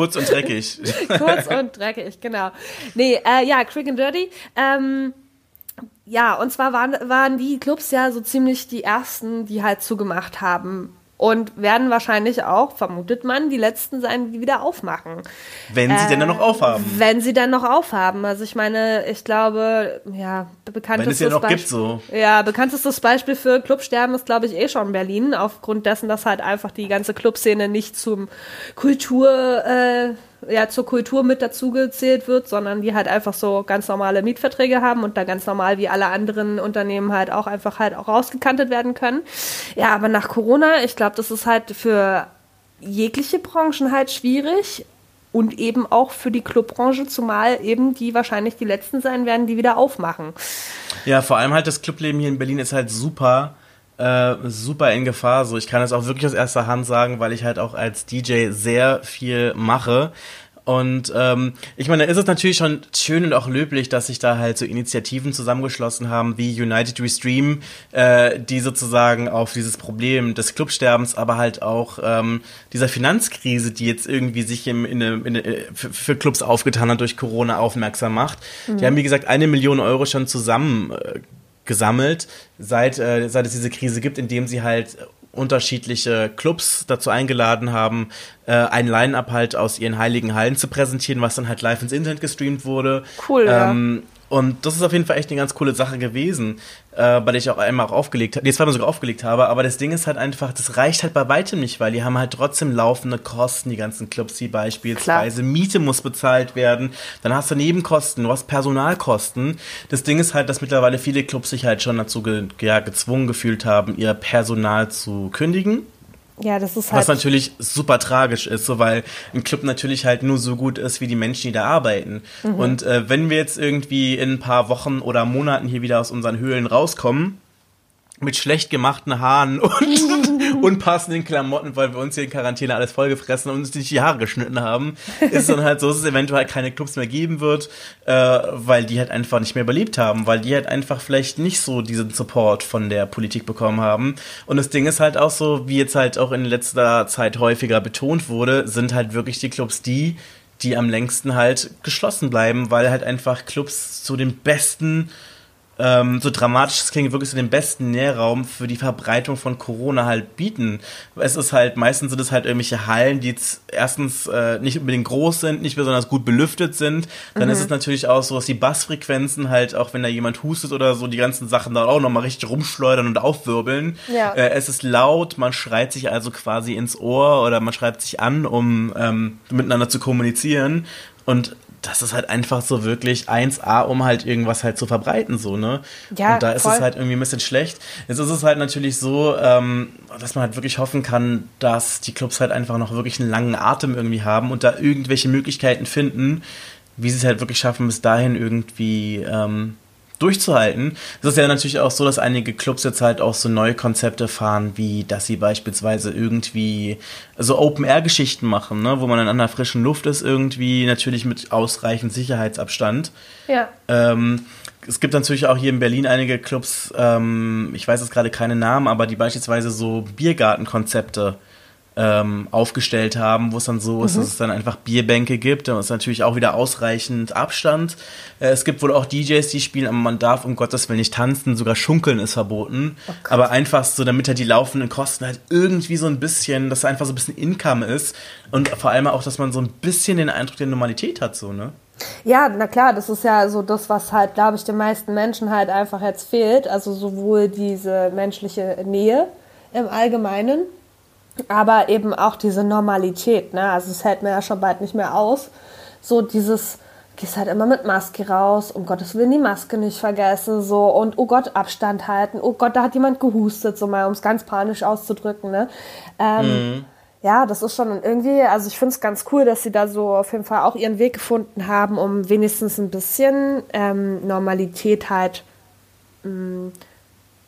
Kurz und dreckig. [LAUGHS] Kurz und dreckig, genau. Nee, äh, ja, Quick and Dirty. Ähm, ja, und zwar waren, waren die Clubs ja so ziemlich die ersten, die halt zugemacht haben. Und werden wahrscheinlich auch, vermutet man, die letzten sein, die wieder aufmachen. Wenn sie äh, denn dann noch aufhaben. Wenn sie dann noch aufhaben. Also ich meine, ich glaube, ja, bekanntestes Wenn es ja noch Beispiel, gibt so. Ja, bekanntestes Beispiel für Clubsterben ist, glaube ich, eh schon Berlin, aufgrund dessen, dass halt einfach die ganze Clubszene nicht zum Kultur, äh, ja, zur Kultur mit dazugezählt wird, sondern die halt einfach so ganz normale Mietverträge haben und da ganz normal wie alle anderen Unternehmen halt auch einfach halt auch rausgekantet werden können. Ja, aber nach Corona, ich glaube, das ist halt für jegliche Branchen halt schwierig und eben auch für die Clubbranche, zumal eben die wahrscheinlich die letzten sein werden, die wieder aufmachen. Ja, vor allem halt das Clubleben hier in Berlin ist halt super äh, super in Gefahr. So, ich kann es auch wirklich aus erster Hand sagen, weil ich halt auch als DJ sehr viel mache. Und ähm, ich meine, da ist es natürlich schon schön und auch löblich, dass sich da halt so Initiativen zusammengeschlossen haben wie United Restream, äh, die sozusagen auf dieses Problem des Clubsterbens, aber halt auch ähm, dieser Finanzkrise, die jetzt irgendwie sich im, in, in, in, äh, für, für Clubs aufgetan hat durch Corona aufmerksam macht. Mhm. Die haben, wie gesagt, eine Million Euro schon zusammen äh, gesammelt, seit, äh, seit es diese Krise gibt, indem sie halt unterschiedliche Clubs dazu eingeladen haben, äh, ein Line-Up halt aus ihren heiligen Hallen zu präsentieren, was dann halt live ins Internet gestreamt wurde. Cool, ähm, ja. Und das ist auf jeden Fall echt eine ganz coole Sache gewesen, äh, bei der ich auch einmal auch aufgelegt habe, nee, zweimal sogar aufgelegt habe, aber das Ding ist halt einfach, das reicht halt bei weitem nicht, weil die haben halt trotzdem laufende Kosten, die ganzen Clubs, wie beispielsweise Klar. Miete muss bezahlt werden, dann hast du Nebenkosten, du hast Personalkosten. Das Ding ist halt, dass mittlerweile viele Clubs sich halt schon dazu ge ja, gezwungen gefühlt haben, ihr Personal zu kündigen ja, das ist halt. Was natürlich super tragisch ist, so weil ein Club natürlich halt nur so gut ist wie die Menschen, die da arbeiten. Mhm. Und äh, wenn wir jetzt irgendwie in ein paar Wochen oder Monaten hier wieder aus unseren Höhlen rauskommen, mit schlecht gemachten Haaren und [LAUGHS] [LAUGHS] unpassenden Klamotten, weil wir uns hier in Quarantäne alles vollgefressen und uns nicht die Haare geschnitten haben, ist dann halt so, dass es eventuell keine Clubs mehr geben wird, äh, weil die halt einfach nicht mehr überlebt haben, weil die halt einfach vielleicht nicht so diesen Support von der Politik bekommen haben. Und das Ding ist halt auch so, wie jetzt halt auch in letzter Zeit häufiger betont wurde, sind halt wirklich die Clubs die, die am längsten halt geschlossen bleiben, weil halt einfach Clubs zu den besten ähm, so dramatisch es klingt, wirklich so den besten Nährraum für die Verbreitung von Corona halt bieten. Es ist halt, meistens sind es halt irgendwelche Hallen, die erstens äh, nicht unbedingt groß sind, nicht besonders gut belüftet sind. Dann mhm. ist es natürlich auch so, dass die Bassfrequenzen halt, auch wenn da jemand hustet oder so, die ganzen Sachen da auch nochmal richtig rumschleudern und aufwirbeln. Ja. Äh, es ist laut, man schreit sich also quasi ins Ohr oder man schreibt sich an, um ähm, miteinander zu kommunizieren. Und das ist halt einfach so wirklich 1A, um halt irgendwas halt zu verbreiten, so, ne? Ja, und da ist voll. es halt irgendwie ein bisschen schlecht. Jetzt ist es halt natürlich so, ähm, dass man halt wirklich hoffen kann, dass die Clubs halt einfach noch wirklich einen langen Atem irgendwie haben und da irgendwelche Möglichkeiten finden, wie sie es halt wirklich schaffen, bis dahin irgendwie ähm, durchzuhalten. Es ist ja natürlich auch so, dass einige Clubs jetzt halt auch so neue Konzepte fahren, wie dass sie beispielsweise irgendwie so Open-Air-Geschichten machen, ne? wo man dann an der frischen Luft ist, irgendwie natürlich mit ausreichend Sicherheitsabstand. Ja. Ähm, es gibt natürlich auch hier in Berlin einige Clubs, ähm, ich weiß jetzt gerade keine Namen, aber die beispielsweise so Biergartenkonzepte ähm, aufgestellt haben, wo es dann so ist, mhm. dass es dann einfach Bierbänke gibt. Da ist natürlich auch wieder ausreichend Abstand. Äh, es gibt wohl auch DJs, die spielen, aber man darf um Gottes Willen nicht tanzen, sogar Schunkeln ist verboten. Oh aber einfach so, damit halt die laufenden Kosten halt irgendwie so ein bisschen, dass einfach so ein bisschen Income ist und vor allem auch, dass man so ein bisschen den Eindruck der Normalität hat, so, ne? Ja, na klar, das ist ja so das, was halt, glaube ich, den meisten Menschen halt einfach jetzt fehlt. Also sowohl diese menschliche Nähe im Allgemeinen, aber eben auch diese Normalität, ne? Also es hält mir ja schon bald nicht mehr aus. So dieses, gehst halt immer mit Maske raus, um Gottes Willen die Maske nicht vergessen, so und oh Gott, Abstand halten, oh Gott, da hat jemand gehustet, so mal, um es ganz panisch auszudrücken, ne? Ähm, mhm. Ja, das ist schon irgendwie, also ich finde es ganz cool, dass sie da so auf jeden Fall auch ihren Weg gefunden haben, um wenigstens ein bisschen ähm, Normalität halt mh, mm,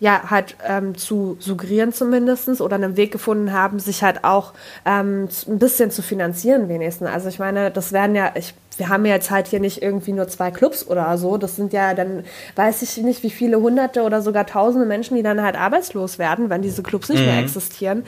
ja, halt ähm, zu suggerieren zumindestens oder einen Weg gefunden haben, sich halt auch ähm, ein bisschen zu finanzieren wenigstens. Also ich meine, das werden ja, ich, wir haben ja jetzt halt hier nicht irgendwie nur zwei Clubs oder so. Das sind ja dann, weiß ich nicht, wie viele hunderte oder sogar tausende Menschen, die dann halt arbeitslos werden, wenn diese Clubs nicht mhm. mehr existieren.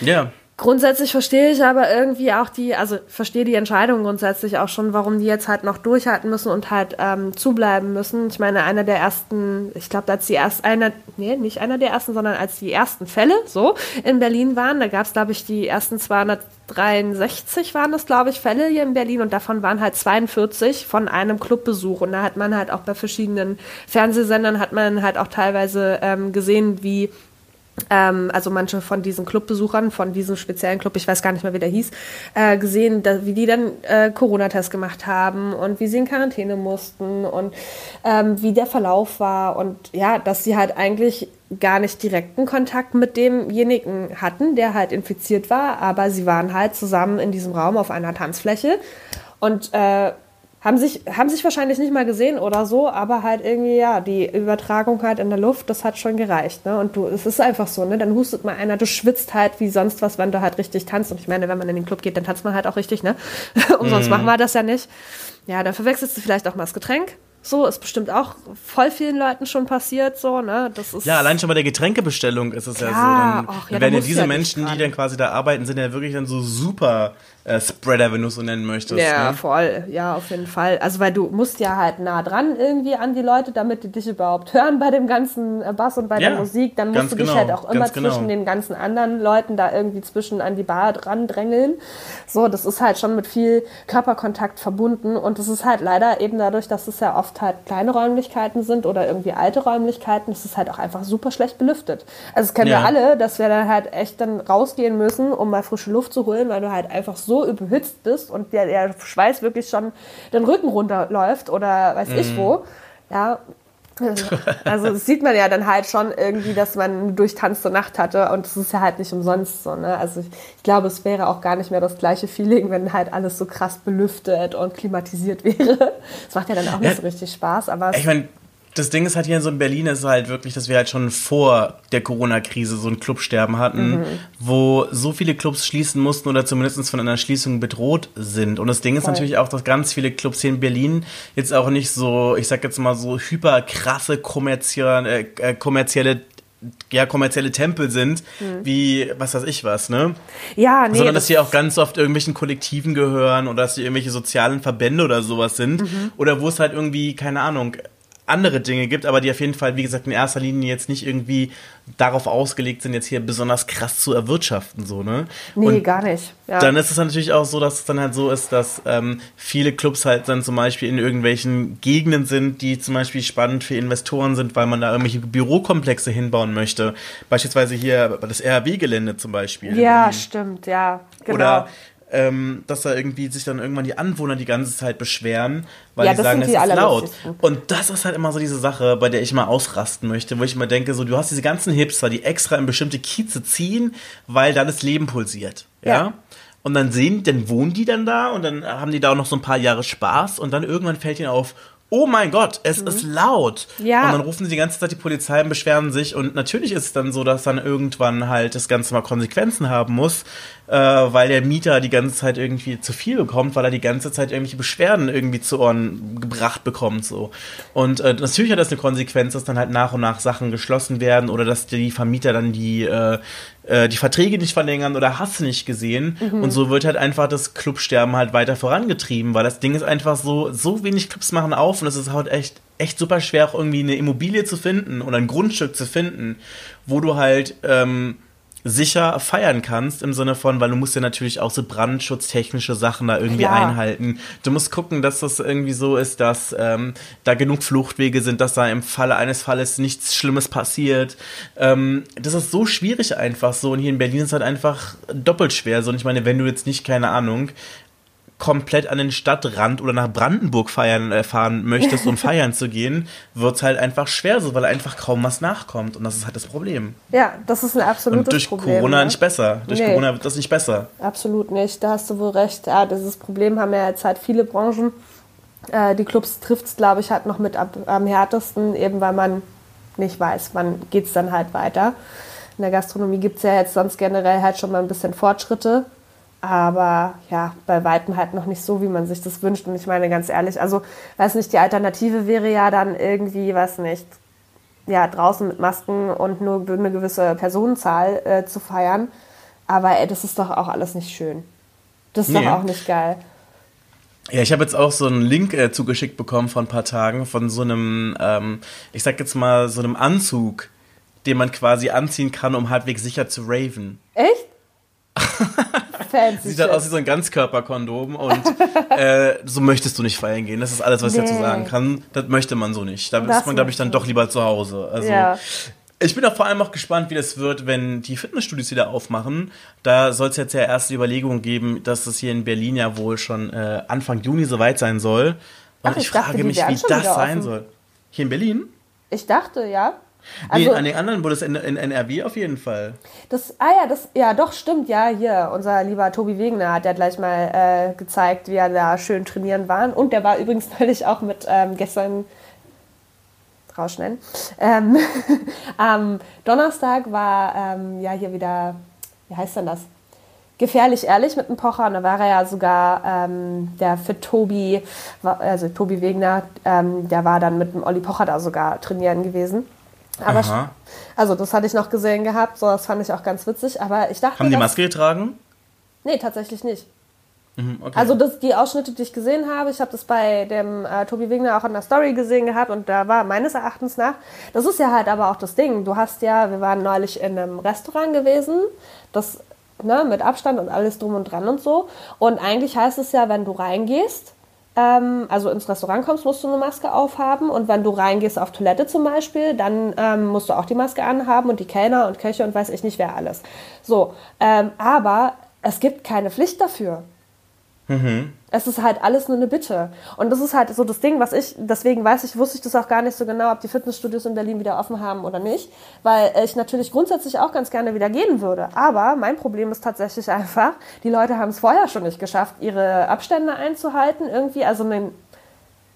Ja. Grundsätzlich verstehe ich aber irgendwie auch die, also verstehe die Entscheidung grundsätzlich auch schon, warum die jetzt halt noch durchhalten müssen und halt ähm, zubleiben müssen. Ich meine, einer der ersten, ich glaube, als die erst einer, nee, nicht einer der ersten, sondern als die ersten Fälle so in Berlin waren, da gab es, glaube ich, die ersten 263 waren das, glaube ich, Fälle hier in Berlin und davon waren halt 42 von einem Clubbesuch. Und da hat man halt auch bei verschiedenen Fernsehsendern hat man halt auch teilweise ähm, gesehen, wie ähm, also manche von diesen Clubbesuchern, von diesem speziellen Club, ich weiß gar nicht mehr, wie der hieß, äh, gesehen, dass, wie die dann äh, Corona-Test gemacht haben und wie sie in Quarantäne mussten und ähm, wie der Verlauf war und ja, dass sie halt eigentlich gar nicht direkten Kontakt mit demjenigen hatten, der halt infiziert war, aber sie waren halt zusammen in diesem Raum auf einer Tanzfläche und äh, haben sich, haben sich wahrscheinlich nicht mal gesehen oder so, aber halt irgendwie, ja, die Übertragung halt in der Luft, das hat schon gereicht, ne? Und du, es ist einfach so, ne? Dann hustet mal einer, du schwitzt halt wie sonst was, wenn du halt richtig tanzt. Und ich meine, wenn man in den Club geht, dann tanzt man halt auch richtig, ne? [LAUGHS] Umsonst mm. machen wir das ja nicht. Ja, dann verwechselst du vielleicht auch mal das Getränk. So ist bestimmt auch voll vielen Leuten schon passiert, so, ne? Das ist ja, allein schon bei der Getränkebestellung ist es ja, ja so. Dann, ach, ja, werden ja diese ja Menschen, die dann quasi da arbeiten, sind ja wirklich dann so super äh, Spreader, wenn du es so nennen möchtest. Ja, ne? voll. Ja, auf jeden Fall. Also, weil du musst ja halt nah dran irgendwie an die Leute, damit die dich überhaupt hören bei dem ganzen äh, Bass und bei ja, der Musik. Dann musst du dich genau, halt auch immer genau. zwischen den ganzen anderen Leuten da irgendwie zwischen an die Bar dran drängeln. So, das ist halt schon mit viel Körperkontakt verbunden und das ist halt leider eben dadurch, dass es ja oft halt kleine Räumlichkeiten sind oder irgendwie alte Räumlichkeiten, ist halt auch einfach super schlecht belüftet. Also, das kennen ja. wir alle, dass wir dann halt echt dann rausgehen müssen, um mal frische Luft zu holen, weil du halt einfach so überhitzt bist und der, der Schweiß wirklich schon den Rücken runterläuft oder weiß mm. ich mhm. wo. Ja, also das sieht man ja dann halt schon irgendwie, dass man eine durchtanzte Nacht hatte und das ist ja halt nicht umsonst so. Ne? Also ich, ich, glaube, es wäre auch gar nicht mehr das gleiche Feeling, wenn halt alles so krass belüftet und klimatisiert [LAUGHS] wäre. Das macht ja dann auch nicht ja, so richtig Spaß. Aber ich meine, das Ding ist halt hier in so in Berlin ist halt wirklich, dass wir halt schon vor der Corona-Krise so ein Clubsterben hatten, mhm. wo so viele Clubs schließen mussten oder zumindest von einer Schließung bedroht sind. Und das Ding ist Voll. natürlich auch, dass ganz viele Clubs hier in Berlin jetzt auch nicht so, ich sag jetzt mal so hyper krasse kommerzielle, äh, kommerzielle ja, kommerzielle Tempel sind, mhm. wie was weiß ich was, ne? Ja, nee. Sondern dass sie auch ganz oft irgendwelchen Kollektiven gehören oder dass sie irgendwelche sozialen Verbände oder sowas sind. Mhm. Oder wo es halt irgendwie, keine Ahnung, andere Dinge gibt, aber die auf jeden Fall, wie gesagt, in erster Linie jetzt nicht irgendwie darauf ausgelegt sind, jetzt hier besonders krass zu erwirtschaften, so, ne? Nee, und gar nicht. Ja. Dann ist es natürlich auch so, dass es dann halt so ist, dass ähm, viele Clubs halt dann zum Beispiel in irgendwelchen Gegenden sind, die zum Beispiel spannend für Investoren sind, weil man da irgendwelche Bürokomplexe hinbauen möchte. Beispielsweise hier das RW-Gelände zum Beispiel. Ja, stimmt, ja. Genau. Oder ähm, dass da irgendwie sich dann irgendwann die Anwohner die ganze Zeit beschweren, weil ja, die sagen, es ist laut. Und das ist halt immer so diese Sache, bei der ich mal ausrasten möchte, wo ich immer denke, so du hast diese ganzen Hipster, die extra in bestimmte Kieze ziehen, weil da das Leben pulsiert. ja? ja? Und dann sehen, dann wohnen die dann da und dann haben die da auch noch so ein paar Jahre Spaß und dann irgendwann fällt ihnen auf, oh mein Gott, es mhm. ist laut. Ja. Und dann rufen sie die ganze Zeit die Polizei und beschweren sich. Und natürlich ist es dann so, dass dann irgendwann halt das Ganze mal Konsequenzen haben muss, äh, weil der Mieter die ganze Zeit irgendwie zu viel bekommt, weil er die ganze Zeit irgendwelche Beschwerden irgendwie zu Ohren gebracht bekommt. so. Und äh, natürlich hat das eine Konsequenz, dass dann halt nach und nach Sachen geschlossen werden oder dass die Vermieter dann die, äh, äh, die Verträge nicht verlängern oder hast nicht gesehen. Mhm. Und so wird halt einfach das Clubsterben halt weiter vorangetrieben, weil das Ding ist einfach so, so wenig Clubs machen auf und es ist halt echt, echt super schwer, auch irgendwie eine Immobilie zu finden oder ein Grundstück zu finden, wo du halt ähm, sicher feiern kannst, im Sinne von, weil du musst ja natürlich auch so brandschutztechnische Sachen da irgendwie Klar. einhalten. Du musst gucken, dass das irgendwie so ist, dass ähm, da genug Fluchtwege sind, dass da im Falle eines Falles nichts Schlimmes passiert. Ähm, das ist so schwierig einfach so. Und hier in Berlin ist es halt einfach doppelt schwer. So, und ich meine, wenn du jetzt nicht, keine Ahnung, komplett an den Stadtrand oder nach Brandenburg feiern äh, fahren möchtest, um [LAUGHS] feiern zu gehen, wird es halt einfach schwer, so weil einfach kaum was nachkommt. Und das ist halt das Problem. Ja, das ist ein absolutes Und durch Problem, Corona ne? nicht besser. Durch nee. Corona wird das nicht besser. Absolut nicht. Da hast du wohl recht. Ja, dieses Problem haben ja jetzt halt viele Branchen. Äh, die Clubs trifft es, glaube ich, halt noch mit ab, am härtesten, eben weil man nicht weiß, wann geht es dann halt weiter. In der Gastronomie gibt es ja jetzt sonst generell halt schon mal ein bisschen Fortschritte aber ja, bei Weitem halt noch nicht so, wie man sich das wünscht. Und ich meine ganz ehrlich, also weiß nicht, die Alternative wäre ja dann irgendwie, weiß nicht, ja, draußen mit Masken und nur eine gewisse Personenzahl äh, zu feiern. Aber ey, das ist doch auch alles nicht schön. Das ist Nee. doch auch nicht geil. Ja, ich habe jetzt auch so einen Link äh, zugeschickt bekommen vor ein paar Tagen von so einem, ähm, ich sag jetzt mal, so einem Anzug, den man quasi anziehen kann, um halbwegs sicher zu raven. Echt? Fancy Sieht halt aus wie so ein Ganzkörperkondom und äh, so möchtest du nicht feiern gehen. Das ist alles, was ich dazu Nee. sagen kann. Das möchte man so nicht. Da Das ist man, glaube ich, dann doch lieber zu Hause. Also, Ja. Ich bin auch vor allem auch gespannt, wie das wird, wenn die Fitnessstudios wieder aufmachen. Da soll es jetzt ja erst die Überlegung geben, dass es hier in Berlin ja wohl schon äh, Anfang Juni soweit sein soll. Und Ach, ich, ich dachte, frage mich, wie das sein offen. soll. Hier in Berlin? Ich dachte, ja. Nee, Also, an den anderen Bundesländern in NRW auf jeden Fall. das, ah ja, das, ja, doch, stimmt, ja, hier, unser lieber Tobi Wegener hat ja gleich mal äh, gezeigt, wie er da schön trainieren war. Und der war übrigens [LAUGHS] neulich auch mit ähm, gestern rausschneiden. Ähm, [LAUGHS] am Donnerstag war ähm, ja hier wieder, wie heißt denn das? Gefährlich ehrlich mit dem Pocher und da war er ja sogar ähm, der für Tobi, also Tobi Wegner, ähm, der war dann mit dem Olli Pocher da sogar trainieren gewesen. Aber Aha. also das hatte ich noch gesehen gehabt, so das fand ich auch ganz witzig, aber ich dachte, Haben die Maske getragen? Nee, tatsächlich nicht. Mhm, okay. Also das, die Ausschnitte, die ich gesehen habe, ich habe das bei dem äh, Tobi Wegner auch in der Story gesehen gehabt und da war meines Erachtens nach, das ist ja halt aber auch das Ding. Du hast ja, wir waren neulich in einem Restaurant gewesen, das ne, mit Abstand und alles drum und dran und so. Und eigentlich heißt es ja, wenn du reingehst, ähm, also ins Restaurant kommst, musst du eine Maske aufhaben und wenn du reingehst auf Toilette zum Beispiel, dann ähm, musst du auch die Maske anhaben und die Kellner und Köche und weiß ich nicht wer alles. So, ähm, aber es gibt keine Pflicht dafür. Es ist halt alles nur eine Bitte. Und das ist halt so das Ding, was ich, deswegen weiß ich, wusste ich das auch gar nicht so genau, ob die Fitnessstudios in Berlin wieder offen haben oder nicht, weil ich natürlich grundsätzlich auch ganz gerne wieder gehen würde. Aber mein Problem ist tatsächlich [LAUGHS] einfach, die Leute haben es vorher schon nicht geschafft, ihre Abstände einzuhalten, irgendwie, also einen,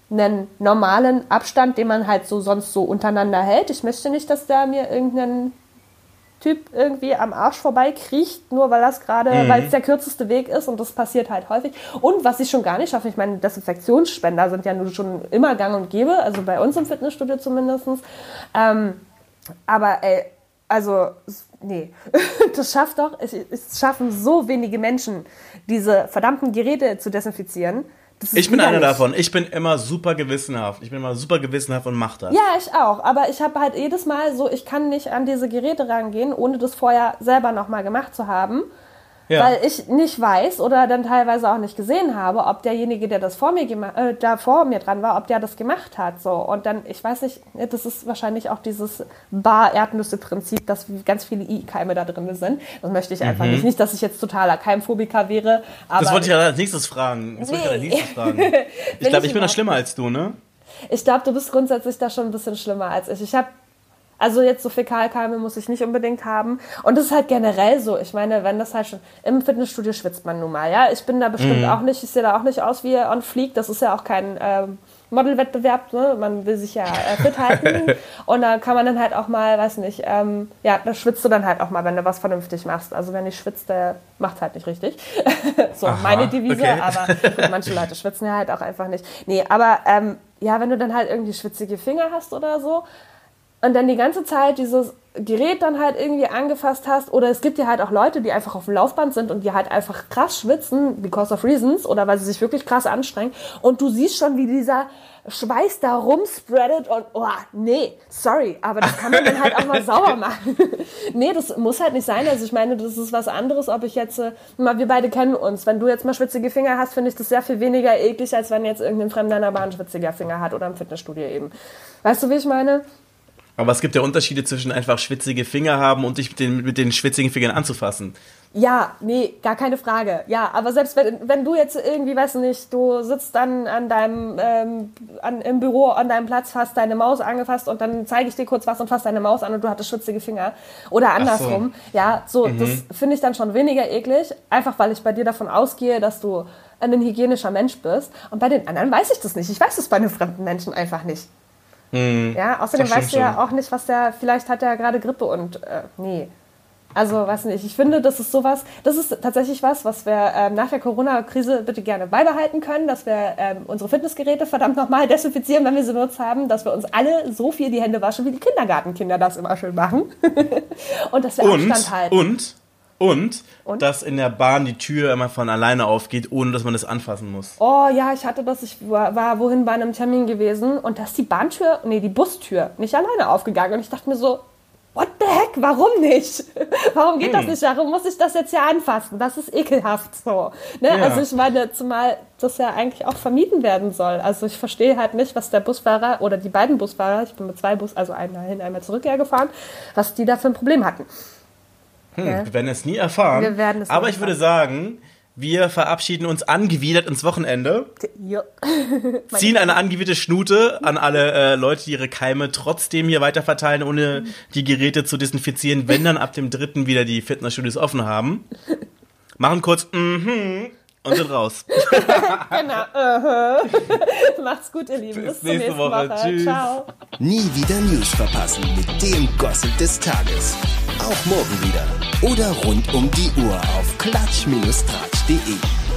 einen normalen Abstand, den man halt so sonst so untereinander hält. Ich möchte nicht, dass da mir irgendein Typ irgendwie am Arsch vorbei kriecht, nur weil das gerade, weil es der kürzeste Weg ist und das passiert halt häufig. Und was ich schon gar nicht schaffe, ich meine, Desinfektionsspender sind ja nun schon immer gang und gäbe, also bei uns im Fitnessstudio zumindest. Ähm, aber ey, also, s- nee, [LAUGHS] das schafft doch, es, es schaffen so wenige Menschen, diese verdammten Geräte zu desinfizieren. Ich bin einer davon. Ich bin immer super gewissenhaft. Ich bin immer super gewissenhaft und mach das. Ja, ich auch. Aber ich habe halt jedes Mal so, ich kann nicht an diese Geräte rangehen, ohne das vorher selber nochmal gemacht zu haben. Ja. Weil ich nicht weiß oder dann teilweise auch nicht gesehen habe, ob derjenige, der das vor mir äh, da vor mir dran war, ob der das gemacht hat. So. Und dann, ich weiß nicht, das ist wahrscheinlich auch dieses Bar-Erdnüsse-Prinzip, dass ganz viele I-Keime da drin sind. Das möchte ich einfach nicht. Nicht, dass ich jetzt totaler Keimphobiker wäre. Aber Mhm. das wollte ich ja als nächstes fragen. Das wollte ich als Nee. nächstes fragen. [LAUGHS] Ich glaube, ich ich bin da schlimmer als du, ne? Ich glaube, du bist grundsätzlich da schon ein bisschen schlimmer als ich. Ich habe also jetzt so Fäkalkeime muss ich nicht unbedingt haben. Und das ist halt generell so. Ich meine, wenn das halt schon im Fitnessstudio schwitzt man nun mal, ja. Ich bin da bestimmt auch nicht, ich sehe da auch nicht aus wie on fleek. Das ist ja auch kein ähm, Modelwettbewerb, ne? Man will sich ja äh, fit halten. [LAUGHS] Und da kann man dann halt auch mal, weiß nicht, ähm, ja, da schwitzt du dann halt auch mal, wenn du was vernünftig machst. Also wenn ich schwitzt, der macht halt nicht richtig. [LAUGHS] so, Aha, meine Devise, okay. aber gut, manche Leute schwitzen ja halt auch einfach nicht. Nee, aber ähm, ja, wenn du dann halt irgendwie schwitzige Finger hast oder so und dann die ganze Zeit dieses Gerät dann halt irgendwie angefasst hast oder es gibt ja halt auch Leute, die einfach auf dem Laufband sind und die halt einfach krass schwitzen, because of reasons oder weil sie sich wirklich krass anstrengen und du siehst schon, wie dieser Schweiß da rumspreadet und oh, nee, sorry, aber das kann man dann halt auch mal [LAUGHS] sauber machen. [LAUGHS] nee, das muss halt nicht sein. Also ich meine, das ist was anderes, ob ich jetzt, äh, mal, wir beide kennen uns. Wenn du jetzt mal schwitzige Finger hast, finde ich das sehr viel weniger eklig, als wenn jetzt irgendein Fremder in der Bahn schwitziger Finger hat oder im Fitnessstudio eben. Weißt du, wie ich meine? Aber es gibt ja Unterschiede zwischen einfach schwitzige Finger haben und dich mit den, mit den schwitzigen Fingern anzufassen. Ja, nee, gar keine Frage. Ja, aber selbst wenn, wenn du jetzt irgendwie, weiß nicht, du sitzt dann an deinem, ähm, an, im Büro an deinem Platz, hast deine Maus angefasst und dann zeige ich dir kurz was und fass deine Maus an und du hattest schwitzige Finger. Oder andersrum. Ja, so, das finde ich dann schon weniger eklig, einfach weil ich bei dir davon ausgehe, dass du ein hygienischer Mensch bist. Und bei den anderen weiß ich das nicht. Ich weiß es bei einem fremden Menschen einfach nicht. Ja, außerdem weißt du ja schon. auch nicht, was der, vielleicht hat er gerade Grippe und äh, nee. Also, weiß nicht, ich finde, das ist sowas, das ist tatsächlich was, was wir ähm, nach der Corona-Krise bitte gerne beibehalten können, dass wir ähm, unsere Fitnessgeräte verdammt nochmal [LAUGHS] desinfizieren, wenn wir sie benutzt haben, dass wir uns alle so viel die Hände waschen, wie die Kindergartenkinder das immer schön machen. [LAUGHS] und dass wir Und, Abstand halten. und Und, Und? dass in der Bahn die Tür immer von alleine aufgeht, ohne dass man das anfassen muss. Oh ja, ich hatte das, ich war, war wohin bei einem Termin gewesen und da ist die Bahntür, nee, die Bustür nicht alleine aufgegangen. Und ich dachte mir so, what the heck, warum nicht? [LAUGHS] Warum geht das nicht? Warum muss ich das jetzt hier anfassen? Das ist ekelhaft so. Ne? Ja. Also ich meine, zumal das ja eigentlich auch vermieden werden soll. Also ich verstehe halt nicht, was der Busfahrer oder die beiden Busfahrer, ich bin mit zwei Bus, also einmal hin, einmal zurück hergefahren, was die da für ein Problem hatten. Hm, Ja. Wir werden es nie erfahren. Wir werden es Aber ich würde sagen, wir verabschieden uns angewidert ins Wochenende, Ja. [LAUGHS] ziehen eine angewiderte Schnute an alle äh, Leute, die ihre Keime trotzdem hier weiter verteilen, ohne die Geräte zu desinfizieren, wenn dann ab dem dritten wieder die Fitnessstudios offen haben. Machen kurz mhm und sind raus. [LAUGHS] genau. Aha. [LAUGHS] Macht's gut, ihr Lieben. Bis, Bis zur nächste nächsten Woche. Woche. Tschüss. Ciao. Nie wieder News verpassen mit dem Gossip des Tages. Auch morgen wieder. Oder rund um die Uhr auf klatsch-tratsch.de.